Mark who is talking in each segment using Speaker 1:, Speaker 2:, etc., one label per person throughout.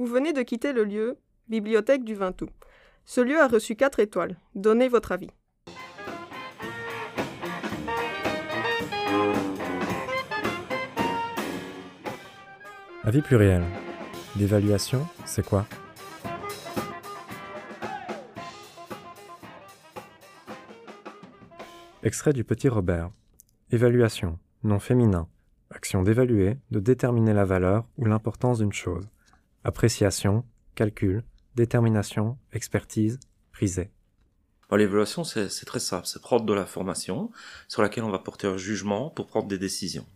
Speaker 1: Vous venez de quitter le lieu, bibliothèque du Vintou. Ce lieu a reçu 4 étoiles. Donnez votre avis.
Speaker 2: Avis pluriel. L'évaluation, c'est quoi? Extrait du Petit Robert. Évaluation, nom féminin. Action d'évaluer, de déterminer la valeur ou l'importance d'une chose. Appréciation, calcul, détermination, expertise, prisée.
Speaker 3: L'évaluation, c'est très simple. C'est prendre de l'information sur laquelle on va porter un jugement pour prendre des décisions.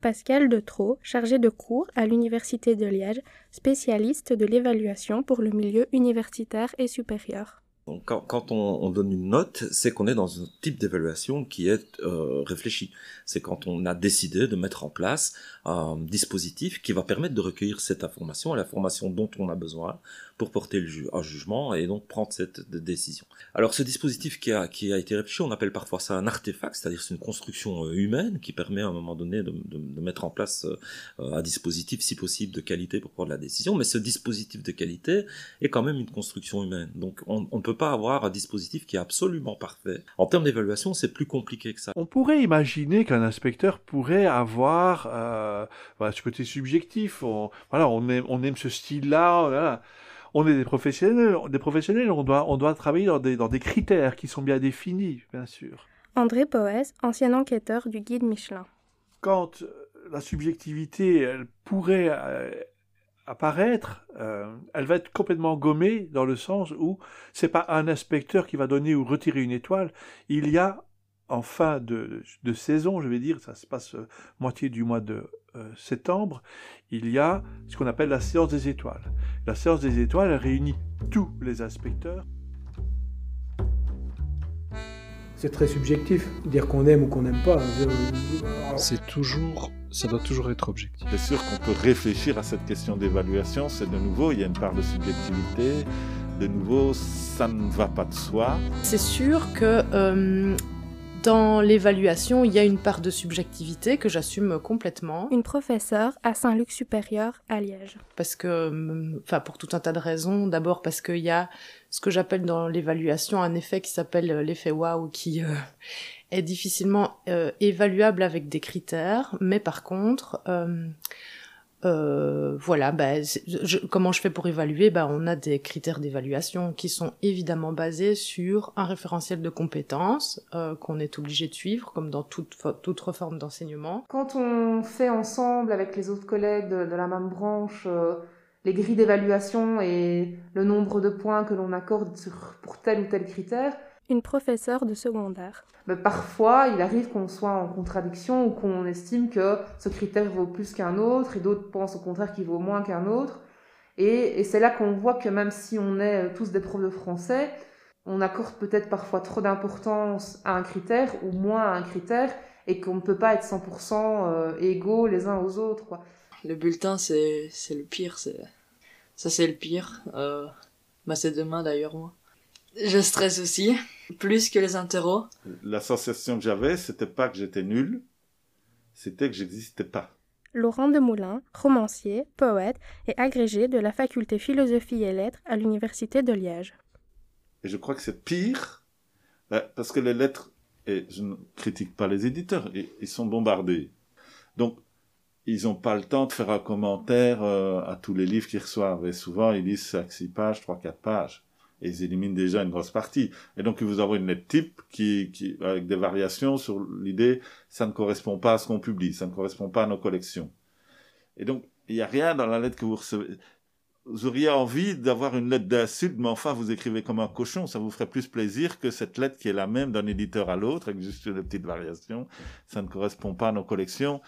Speaker 4: Pascal Detro, chargé de cours à l'Université de Liège, spécialiste de l'évaluation pour le milieu universitaire et supérieur.
Speaker 3: Quand, on, donne une note, c'est qu'on est dans un type d'évaluation qui est euh, réfléchi. C'est quand on a décidé de mettre en place un dispositif qui va permettre de recueillir cette information, l'information dont on a besoin pour porter le ju un jugement et donc prendre cette décision. Alors ce dispositif qui a, qui a été réfléchi, on appelle parfois ça un artefact, c'est-à-dire c'est une construction euh, humaine qui permet à un moment donné de, de, de mettre en place euh, un dispositif, si possible, de qualité pour prendre la décision. Mais ce dispositif de qualité est quand même une construction humaine. Donc on ne peut pas avoir un dispositif qui est absolument parfait. En termes d'évaluation, c'est plus compliqué que ça.
Speaker 5: On pourrait imaginer qu'un inspecteur pourrait avoir euh, voilà, ce côté subjectif. On, voilà, on aime, on aime ce style-là. Voilà on est des professionnels, des professionnels, on doit, on doit travailler dans des, dans des critères qui sont bien définis, bien sûr.
Speaker 4: André Poès, ancien enquêteur du guide Michelin.
Speaker 5: Quand la subjectivité, elle pourrait euh, apparaître, euh, elle va être complètement gommée dans le sens où c'est pas un inspecteur qui va donner ou retirer une étoile, il y a en fin de, de saison, je vais dire, ça se passe euh, moitié du mois de euh, septembre, il y a ce qu'on appelle la séance des étoiles. La séance des étoiles réunit tous les inspecteurs.
Speaker 6: C'est très subjectif, dire qu'on aime ou qu'on n'aime pas.
Speaker 7: C'est toujours, ça doit toujours être objectif.
Speaker 8: C'est sûr qu'on peut réfléchir à cette question d'évaluation. C'est de nouveau, il y a une part de subjectivité. De nouveau, ça ne va pas de soi.
Speaker 9: C'est sûr que euh, dans l'évaluation, il y a une part de subjectivité que j'assume complètement.
Speaker 4: Une professeure à Saint-Luc supérieur à Liège.
Speaker 9: Parce que, enfin, pour tout un tas de raisons. D'abord parce qu'il y a ce que j'appelle dans l'évaluation un effet qui s'appelle l'effet waouh, qui euh, est difficilement euh, évaluable avec des critères, mais par contre, euh, euh, voilà, bah, je, comment je fais pour évaluer? Bah, On a des critères d'évaluation qui sont évidemment basés sur un référentiel de compétences euh, qu'on est obligé de suivre, comme dans toute, toute forme d'enseignement.
Speaker 10: Quand on fait ensemble avec les autres collègues de, de la même branche euh, les grilles d'évaluation et le nombre de points que l'on accorde sur, pour tel ou tel critère,
Speaker 4: une professeure de secondaire.
Speaker 10: Mais parfois, il arrive qu'on soit en contradiction ou qu'on estime que ce critère vaut plus qu'un autre et d'autres pensent au contraire qu'il vaut moins qu'un autre. Et, et c'est là qu'on voit que même si on est tous des profs de français, on accorde peut-être parfois trop d'importance à un critère ou moins à un critère et qu'on ne peut pas être 100% euh, égaux les uns aux autres. Quoi.
Speaker 11: Le bulletin, c'est, c'est le pire. Ça, c'est le pire. Euh... Bah, c'est demain d'ailleurs, moi. Je stresse aussi, plus que les interros.
Speaker 8: La sensation que j'avais, c'était pas que j'étais nul, c'était que j'existais pas.
Speaker 4: Laurent Demoulin, romancier, poète et agrégé de la faculté philosophie et lettres à l'université de Liège.
Speaker 8: Et je crois que c'est pire, parce que les lettres, et je ne critique pas les éditeurs, ils sont bombardés. Donc, ils n'ont pas le temps de faire un commentaire euh, à tous les livres qu'ils reçoivent. Et souvent, ils lisent 5, 6 pages, 3, 4 pages et ils éliminent déjà une grosse partie. Et donc, vous avez une lettre type qui, avec des variations sur l'idée, ça ne correspond pas à ce qu'on publie, ça ne correspond pas à nos collections. Et donc, il n'y a rien dans la lettre que vous recevez. Vous auriez envie d'avoir une lettre d'insulte, mais enfin, vous écrivez comme un cochon. Ça vous ferait plus plaisir que cette lettre qui est la même d'un éditeur à l'autre, avec juste une petite variation. Ça ne correspond pas à nos collections.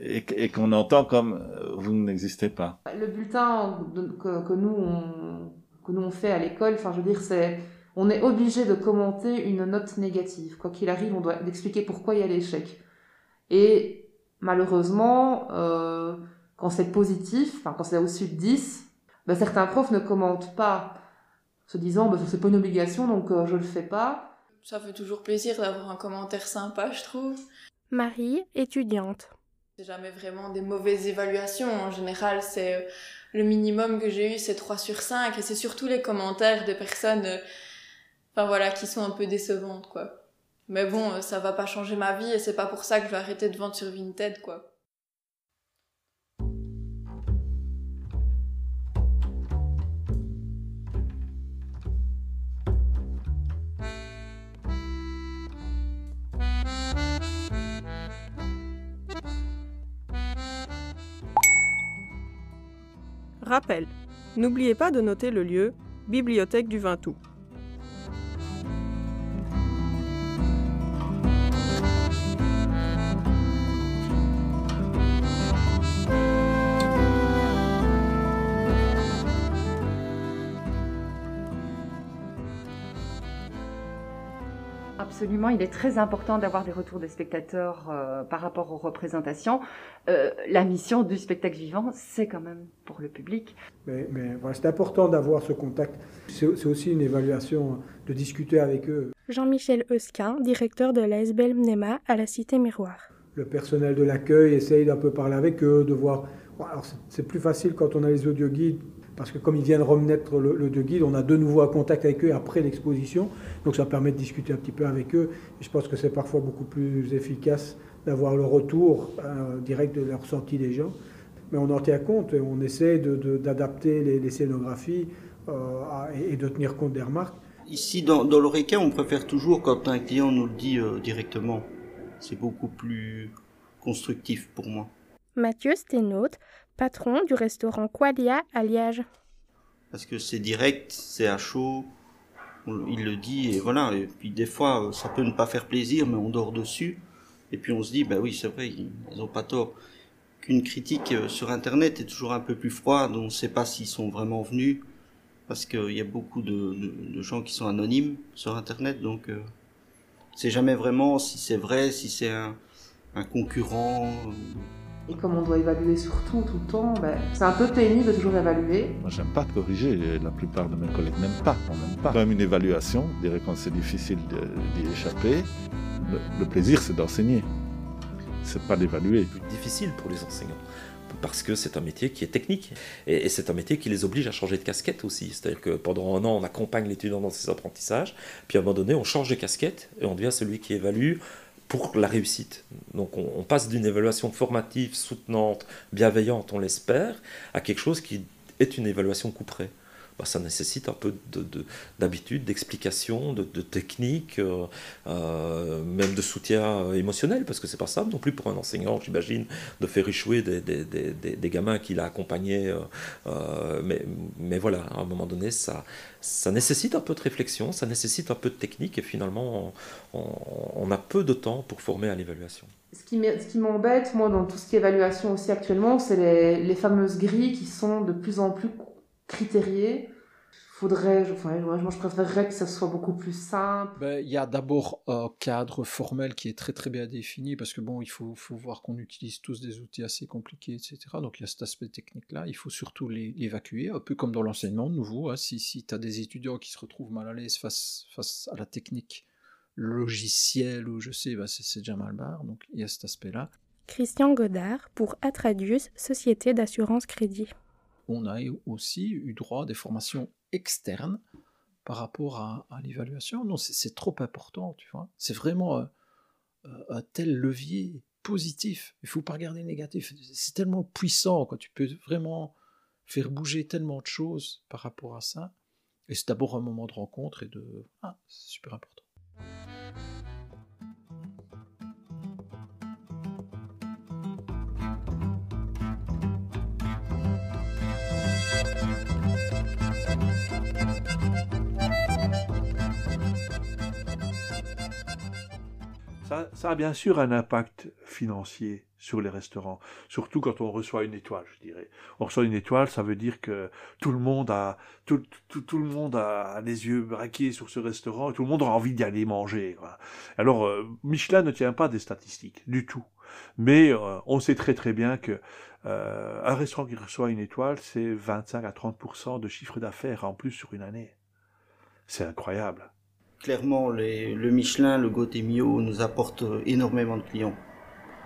Speaker 8: Et, qu'on entend comme vous n'existez pas.
Speaker 10: Le bulletin que, que nous, on que nous on fait à l'école. Enfin, je veux dire, c'est on est obligé de commenter une note négative. Quoi qu'il arrive, on doit expliquer pourquoi il y a l'échec. Et malheureusement, euh, quand c'est positif, enfin quand c'est au-dessus de 10, ben, certains profs ne commentent pas, se disant ben, c'est pas une obligation, donc euh, je le fais pas.
Speaker 11: Ça fait toujours plaisir d'avoir un commentaire sympa, je trouve.
Speaker 4: Marie, étudiante.
Speaker 11: C'est jamais vraiment des mauvaises évaluations. En général, c'est
Speaker 12: le minimum que j'ai eu, c'est 3 sur 5. Et c'est surtout les commentaires des personnes, euh, enfin voilà, qui sont un peu décevantes, quoi. Mais bon, euh, ça va pas changer ma vie et c'est pas pour ça que je vais arrêter de vendre sur Vinted, quoi.
Speaker 1: Rappel. N'oubliez pas de noter le lieu Bibliothèque du Vintou.
Speaker 13: Absolument, il est très important d'avoir des retours des spectateurs euh, par rapport aux représentations. Euh, la mission du spectacle vivant, c'est quand même pour le public.
Speaker 6: Mais, voilà, c'est important d'avoir ce contact. C'est aussi une évaluation, de discuter avec eux.
Speaker 4: Jean-Michel Eusquin, directeur de la SBL MNEMA à la Cité Miroir.
Speaker 6: Le personnel de l'accueil essaye d'un peu parler avec eux, de voir. Alors c'est plus facile quand on a les audio guides parce que comme ils viennent remettre le, le de guide, on a de nouveau un contact avec eux après l'exposition, donc ça permet de discuter un petit peu avec eux. Et je pense que c'est parfois beaucoup plus efficace d'avoir le retour euh, direct de la ressenti des gens. Mais on en tient compte et on essaie d'adapter les, scénographies euh, et, de tenir compte des remarques.
Speaker 14: Ici, dans, dans l'Oreca, on préfère toujours quand un client nous le dit euh, directement. C'est beaucoup plus constructif pour moi.
Speaker 4: Mathieu Sténaut, patron du restaurant Qualia à Liège.
Speaker 14: Parce que c'est direct, c'est à chaud, il le dit et voilà. Et puis des fois, ça peut ne pas faire plaisir, mais on dort dessus. Et puis on se dit, bah oui, c'est vrai, ils n'ont pas tort. Qu'une critique euh, sur Internet est toujours un peu plus froide, on ne sait pas s'ils sont vraiment venus, parce qu'il y a beaucoup de, gens qui sont anonymes sur Internet, donc euh, c'est jamais vraiment si c'est vrai, si c'est un, un concurrent. Euh,
Speaker 10: et comme on doit évaluer sur tout, le temps, ben, c'est un peu pénible de toujours évaluer.
Speaker 8: Moi, j'aime pas corriger. La plupart de mes collègues n'aiment pas. On n'aime pas. Même une évaluation, je dirais quand c'est difficile d'y échapper, le, plaisir, c'est d'enseigner. C'est pas d'évaluer.
Speaker 3: C'est difficile pour les enseignants parce que c'est un métier qui est technique et, c'est un métier qui les oblige à changer de casquette aussi. C'est-à-dire que pendant un an, on accompagne l'étudiant dans ses apprentissages, puis à un moment donné, on change de casquette et on devient celui qui évalue pour la réussite. Donc on, passe d'une évaluation formative, soutenante, bienveillante, on l'espère, à quelque chose qui est une évaluation couperée. Bah, ça nécessite un peu d'habitude, de, d'explication, de, technique, euh, euh, même de soutien émotionnel, parce que c'est pas simple non plus pour un enseignant, j'imagine, de faire échouer des, des, des, gamins qu'il a accompagnés. Euh, mais, mais, voilà, à un moment donné, ça, ça nécessite un peu de réflexion, ça nécessite un peu de technique, et finalement, on, a peu de temps pour former à l'évaluation.
Speaker 10: Ce qui m'embête, moi, dans tout ce qui est évaluation aussi actuellement, c'est les, les fameuses grilles qui sont de plus en plus critérié. Faudrait, enfin, moi je préférerais que ça soit beaucoup plus simple.
Speaker 7: Ben, il y a d'abord un cadre formel qui est très très bien défini parce que bon, il faut, faut voir qu'on utilise tous des outils assez compliqués, etc. Donc il y a cet aspect technique là, il faut surtout l'évacuer, un peu comme dans l'enseignement de nouveau. Hein. Si, si tu as des étudiants qui se retrouvent mal à l'aise face, face à la technique logicielle ou je sais, ben, c'est déjà mal barre, donc il y a cet aspect là.
Speaker 4: Christian Godard pour Atradius, Société d'assurance crédit
Speaker 7: on a aussi eu droit à des formations externes par rapport à, l'évaluation. Non, c'est trop important, tu vois. C'est vraiment euh, euh, un tel levier positif. Il faut pas regarder négatif. C'est tellement puissant, quoi. Tu peux vraiment faire bouger tellement de choses par rapport à ça. Et c'est d'abord un moment de rencontre et de... Ah, c'est super important.
Speaker 5: Ça, a bien sûr un impact financier sur les restaurants, surtout quand on reçoit une étoile, je dirais. On reçoit une étoile, ça veut dire que tout le monde a tout, le monde a les yeux braqués sur ce restaurant et tout le monde a envie d'y aller manger. Alors euh, Michelin ne tient pas des statistiques du tout, mais euh, on sait très très bien que euh, un restaurant qui reçoit une étoile, c'est 25 à 30 de chiffre d'affaires en plus sur une année. C'est incroyable
Speaker 14: clairement, le Michelin, le Gotemio nous apporte énormément de clients.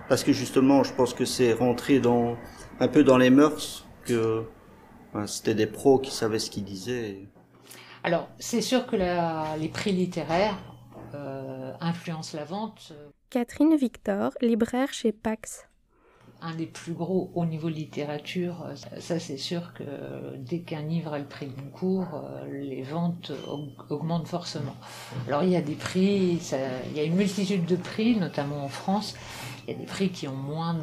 Speaker 14: Parce que justement, je pense que c'est rentré dans, un peu dans les mœurs que C'était des pros qui savaient ce qu'ils disaient.
Speaker 15: Alors, c'est sûr que la- les prix littéraires euh, influencent la vente.
Speaker 4: Catherine Victor, libraire chez Pax.
Speaker 15: Un des plus gros au niveau littérature, euh, ça, c'est sûr que dès qu'un livre a le prix Goncourt, euh, les ventes aug- augmentent forcément. Alors il y a des prix, il y a une multitude de prix, notamment en France. Il y a des prix qui ont moins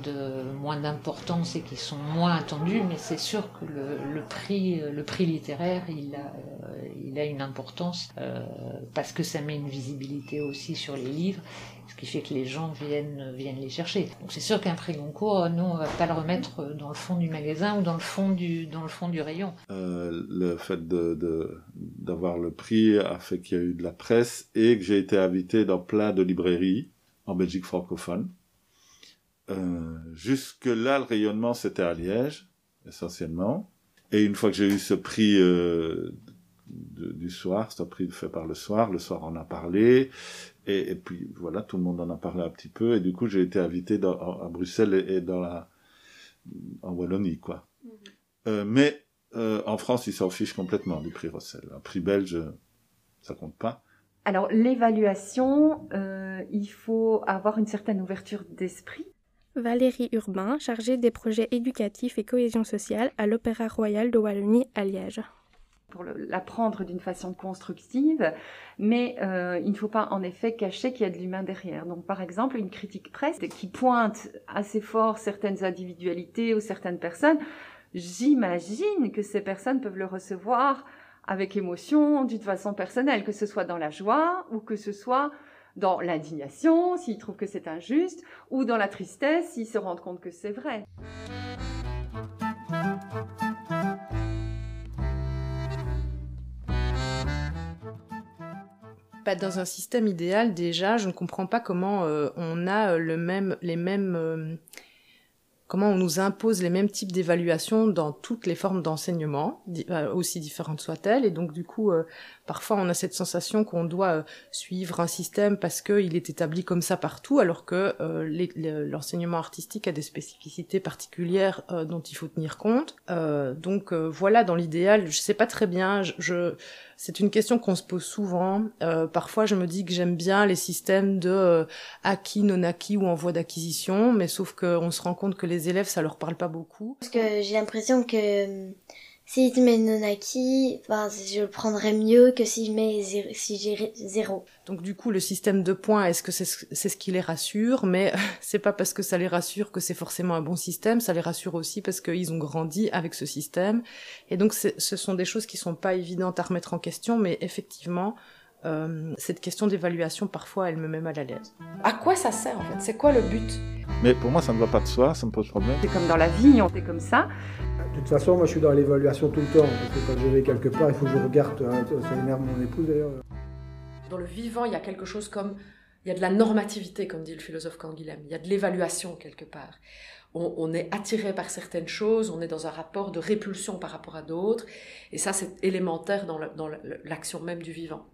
Speaker 15: d'importance et qui sont moins attendus, mais c'est sûr que le, prix littéraire il a euh, une importance euh, parce que ça met une visibilité aussi sur les livres, ce qui fait que les gens viennent les chercher. Donc c'est sûr qu'un prix Goncourt, nous on va pas le remettre dans le fond du magasin ou dans le fond du rayon.
Speaker 8: Euh, le fait d'avoir le prix a fait qu'il y a eu de la presse et que j'ai été invité dans plein de librairies en Belgique francophone. Euh, jusque-là, le rayonnement, c'était à Liège, essentiellement. Et une fois que j'ai eu ce prix euh, de- du soir, c'est un prix fait par le soir, le soir on a parlé, et, et puis voilà, tout le monde en a parlé un petit peu, et du coup j'ai été invité dans, à Bruxelles et, et dans la, en Wallonie, quoi. Euh, mais euh, en France, ils s'en fichent complètement du prix Rossel. Un prix belge, ça compte pas.
Speaker 13: Alors l'évaluation, euh, il faut avoir une certaine ouverture d'esprit.
Speaker 4: Valérie Urbain, chargée des projets éducatifs et cohésion sociale à l'Opéra Royal de Wallonie à Liège.
Speaker 13: pour l'apprendre d'une façon constructive, mais euh, il ne faut pas en effet cacher qu'il y a de l'humain derrière. Donc par exemple, une critique presse qui pointe assez fort certaines individualités ou certaines personnes, j'imagine que ces personnes peuvent le recevoir avec émotion, d'une façon personnelle, que ce soit dans la joie ou que ce soit dans l'indignation, s'ils trouvent que c'est injuste, ou dans la tristesse, s'ils se rendent compte que c'est vrai.
Speaker 9: Bah, dans un système idéal, déjà, je ne comprends pas comment euh, on a euh, le même, les mêmes, euh, comment on nous impose les mêmes types d'évaluation dans toutes les formes d'enseignement, aussi différentes soient-elles. Et donc, du coup, parfois, on a cette sensation qu'on doit euh, suivre un système parce qu'il est établi comme ça partout, alors que euh, l'enseignement artistique a des spécificités particulières euh, dont il faut tenir compte. Donc, voilà, dans l'idéal, je sais pas très bien. Je, c'est une question qu'on se pose souvent. Parfois, je me dis que j'aime bien les systèmes de acquis, non acquis ou en voie d'acquisition, mais sauf qu'on se rend compte que les élèves, ça leur parle pas beaucoup.
Speaker 16: Parce que j'ai l'impression que euh, si je mets non acquis, enfin, je le prendrais mieux que si je mets zéro, si j'ai zéro.
Speaker 9: Donc du coup, le système de points, est-ce que c'est ce, c'est ce qui les rassure? Mais c'est pas parce que ça les rassure que c'est forcément un bon système. Ça les rassure aussi parce qu'ils ont grandi avec ce système. Et donc, ce sont des choses qui sont pas évidentes à remettre en question, mais effectivement, euh, cette question d'évaluation, parfois, elle me met mal à l'aise.
Speaker 17: À quoi ça sert en fait? C'est quoi le but?
Speaker 8: Mais pour moi, ça ne va pas de soi, ça me pose problème.
Speaker 13: C'est comme dans la vie, on fait comme ça.
Speaker 6: De toute façon, moi je suis dans l'évaluation tout le temps. Parce que quand je vais quelque part, il faut que je regarde. hein, Ça énerve mon épouse d'ailleurs.
Speaker 17: Dans le vivant, il y a quelque chose comme... Il y a de la normativité, comme dit le philosophe Canguilhem. Il y a de l'évaluation quelque part. On, on est attiré par certaines choses, on est dans un rapport de répulsion par rapport à d'autres. Et ça, c'est élémentaire dans l'action même du vivant.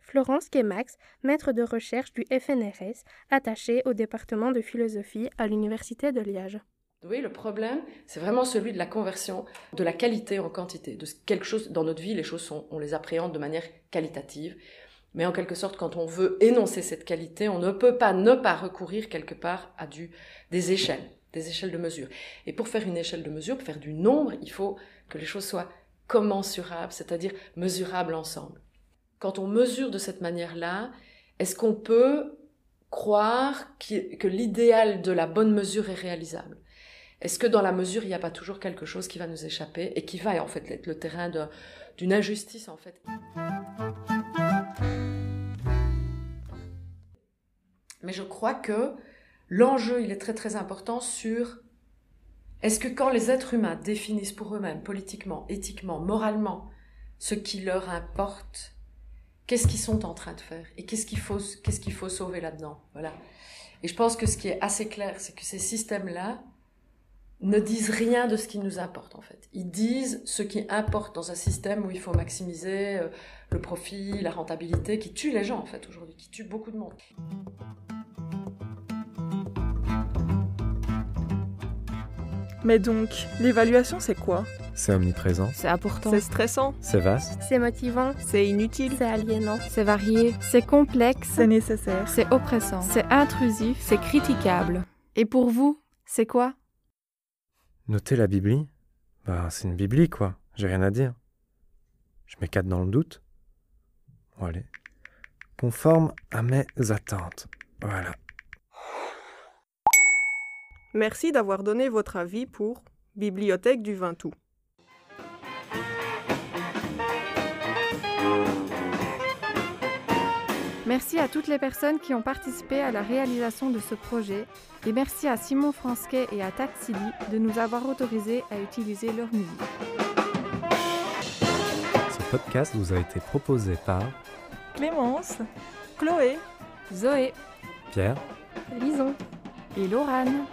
Speaker 4: Florence Kemax, maître de recherche du FNRS, attachée au département de philosophie à l'Université de Liège.
Speaker 17: Oui, le problème, c'est vraiment celui de la conversion de la qualité en quantité. Dans notre vie, les choses on les appréhende de manière qualitative. Mais en quelque sorte, quand on veut énoncer cette qualité, on ne peut pas ne pas recourir quelque part à des échelles, des échelles de mesure. Et pour faire une échelle de mesure, pour faire du nombre, il faut que les choses soient commensurables, c'est-à-dire mesurables ensemble. Quand on mesure de cette manière-là, est-ce qu'on peut croire que l'idéal de la bonne mesure est réalisable? Est-ce que dans la mesure, il n'y a pas toujours quelque chose qui va nous échapper et qui va en fait être le terrain d'une injustice en fait? Mais je crois que l'enjeu, il est très très important sur est-ce que quand les êtres humains définissent pour eux-mêmes, politiquement, éthiquement, moralement, ce qui leur importe, qu'est-ce qu'ils sont en train de faire et qu'est-ce qu'il faut, qu'est-ce qu'il faut sauver là-dedans? Voilà. Et je pense que ce qui est assez clair, c'est que ces systèmes-là ne disent rien de ce qui nous importe en fait. Ils disent ce qui importe dans un système où il faut maximiser euh, le profit, la rentabilité, qui tue les gens en fait aujourd'hui, qui tue beaucoup de monde.
Speaker 1: Mais donc, l'évaluation, c'est quoi?
Speaker 2: C'est omniprésent.
Speaker 18: C'est important.
Speaker 1: C'est stressant.
Speaker 2: C'est vaste.
Speaker 18: C'est motivant.
Speaker 1: C'est inutile.
Speaker 18: C'est aliénant. C'est varié. C'est complexe.
Speaker 19: C'est nécessaire.
Speaker 18: C'est oppressant. C'est intrusif. C'est critiquable. Et pour vous, c'est quoi?
Speaker 2: Noter la Biblie Bah, c'est une Biblie, quoi. J'ai rien à dire. Je 4 dans le doute. Bon, allez. Conforme à mes attentes. Voilà.
Speaker 1: Merci d'avoir donné votre avis pour Bibliothèque du Vintou.
Speaker 18: Merci à toutes les personnes qui ont participé à la réalisation de ce projet et merci à Simon Fransquet et à Taxili de nous avoir autorisé à utiliser leur musique.
Speaker 2: Ce podcast vous a été proposé par
Speaker 19: Clémence,
Speaker 1: Chloé,
Speaker 18: Zoé,
Speaker 2: Pierre,
Speaker 18: Lison et Laurane.